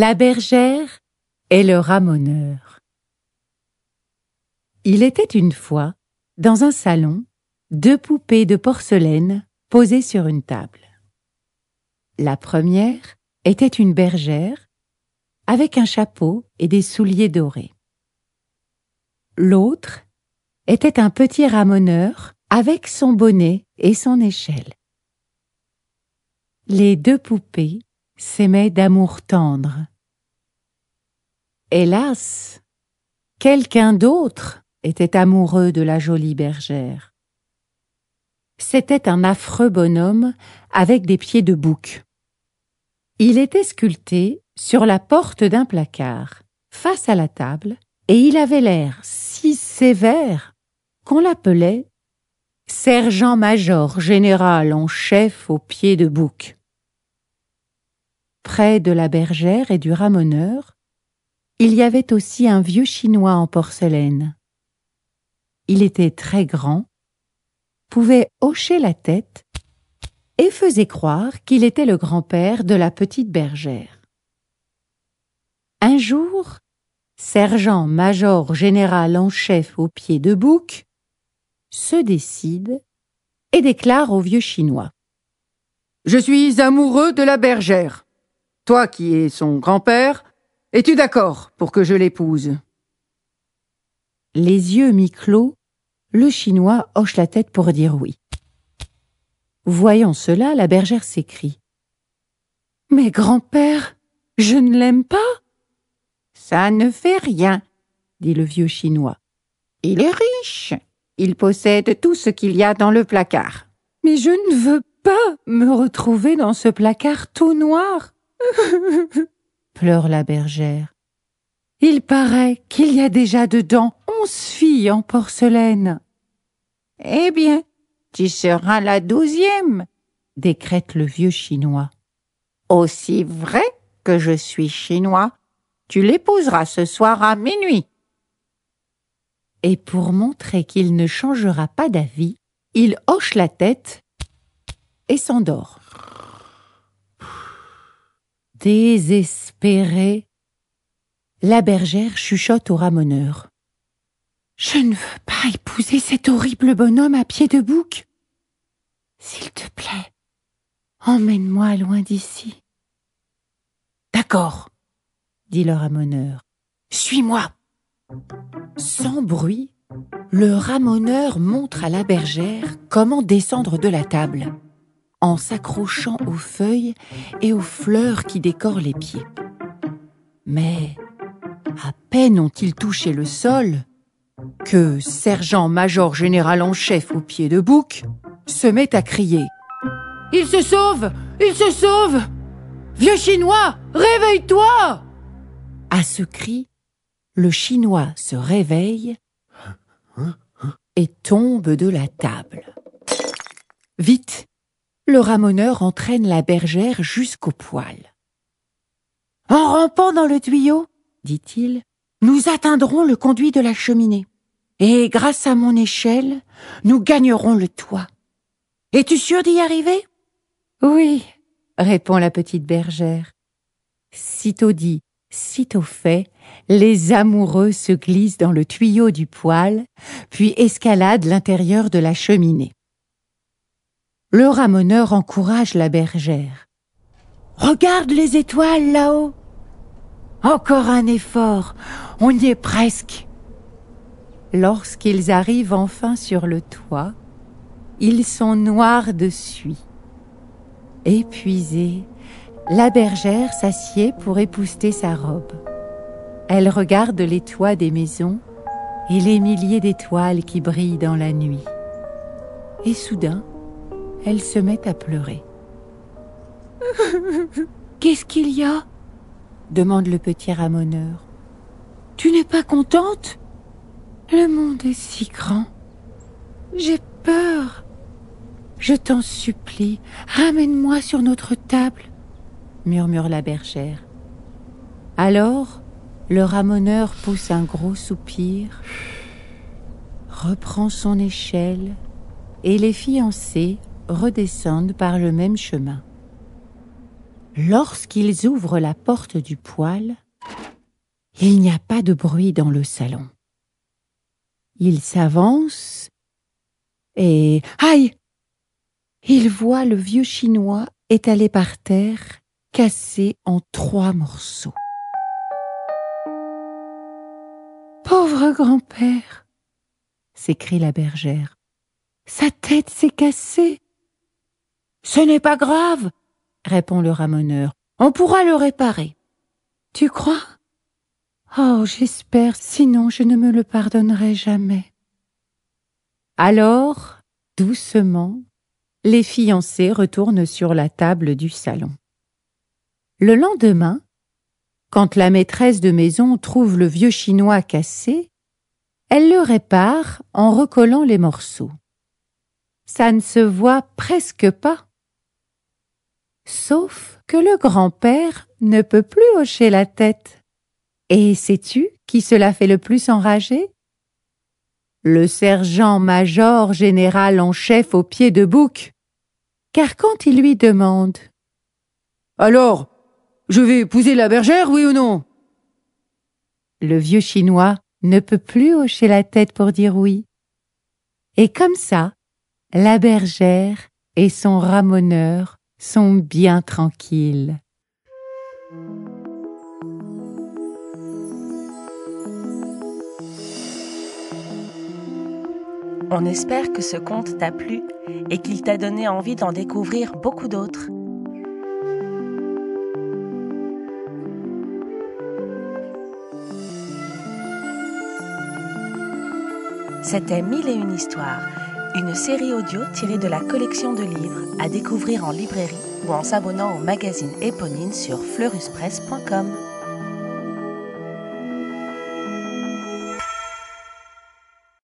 La bergère et le ramoneur. Il était une fois, dans un salon, deux poupées de porcelaine posées sur une table. La première était une bergère avec un chapeau et des souliers dorés. L'autre était un petit ramoneur avec son bonnet et son échelle. Les deux poupées s'aimait d'amour tendre. Hélas, quelqu'un d'autre était amoureux de la jolie bergère. C'était un affreux bonhomme avec des pieds de bouc. Il était sculpté sur la porte d'un placard, face à la table, et il avait l'air si sévère qu'on l'appelait sergent-major général en chef aux pieds de bouc près de la bergère et du ramoneur, il y avait aussi un vieux chinois en porcelaine. Il était très grand, pouvait hocher la tête et faisait croire qu'il était le grand-père de la petite bergère. Un jour, sergent-major général en chef au pied de bouc se décide et déclare au vieux chinois. Je suis amoureux de la bergère. Toi qui es son grand-père, es-tu d'accord pour que je l'épouse? Les yeux mi-clos, le Chinois hoche la tête pour dire oui. Voyant cela, la bergère s'écrie. Mais grand-père, je ne l'aime pas. Ça ne fait rien, dit le vieux Chinois. Il est riche. Il possède tout ce qu'il y a dans le placard. Mais je ne veux pas me retrouver dans ce placard tout noir. pleure la bergère. Il paraît qu'il y a déjà dedans onze filles en porcelaine. Eh bien, tu seras la douzième, décrète le vieux chinois. Aussi vrai que je suis chinois, tu l'épouseras ce soir à minuit. Et pour montrer qu'il ne changera pas d'avis, il hoche la tête et s'endort. Désespérée, la bergère chuchote au ramoneur. Je ne veux pas épouser cet horrible bonhomme à pied de bouc. S'il te plaît, emmène-moi loin d'ici. D'accord, dit le ramoneur. Suis-moi. Sans bruit, le ramoneur montre à la bergère comment descendre de la table en s'accrochant aux feuilles et aux fleurs qui décorent les pieds. Mais à peine ont-ils touché le sol que sergent-major général en chef au pied de bouc se met à crier. Il se sauve Il se sauve Vieux chinois, réveille-toi À ce cri, le chinois se réveille et tombe de la table. Vite, le ramoneur entraîne la bergère jusqu'au poêle. En rampant dans le tuyau, dit-il, nous atteindrons le conduit de la cheminée. Et grâce à mon échelle, nous gagnerons le toit. Es-tu sûr d'y arriver? Oui, répond la petite bergère. Sitôt dit, sitôt fait, les amoureux se glissent dans le tuyau du poêle, puis escaladent l'intérieur de la cheminée. Le ramoneur encourage la bergère. Regarde les étoiles là-haut. Encore un effort, on y est presque. Lorsqu'ils arrivent enfin sur le toit, ils sont noirs de suie. Épuisée, la bergère s'assied pour épousseter sa robe. Elle regarde les toits des maisons et les milliers d'étoiles qui brillent dans la nuit. et soudain, elle se met à pleurer. Qu'est-ce qu'il y a? demande le petit ramoneur. Tu n'es pas contente? Le monde est si grand. J'ai peur. Je t'en supplie, ramène-moi sur notre table, murmure la bergère. Alors, le ramoneur pousse un gros soupir, reprend son échelle, et les fiancés redescendent par le même chemin. Lorsqu'ils ouvrent la porte du poêle, il n'y a pas de bruit dans le salon. Ils s'avancent et aïe Ils voient le vieux chinois étalé par terre, cassé en trois morceaux. Pauvre grand-père s'écrie la bergère. Sa tête s'est cassée. Ce n'est pas grave, répond le ramoneur. On pourra le réparer. Tu crois? Oh, j'espère, sinon je ne me le pardonnerai jamais. Alors, doucement, les fiancés retournent sur la table du salon. Le lendemain, quand la maîtresse de maison trouve le vieux chinois cassé, elle le répare en recollant les morceaux. Ça ne se voit presque pas. Sauf que le grand-père ne peut plus hocher la tête. Et sais-tu qui cela fait le plus enrager? Le sergent-major général en chef au pied de bouc. Car quand il lui demande Alors, je vais épouser la bergère, oui ou non? Le vieux chinois ne peut plus hocher la tête pour dire oui. Et comme ça, la bergère et son ramoneur sont bien tranquilles. On espère que ce conte t'a plu et qu'il t'a donné envie d'en découvrir beaucoup d'autres. C'était Mille et une histoires une série audio tirée de la collection de livres à découvrir en librairie ou en s'abonnant au magazine éponyme sur fleuruspresse.com.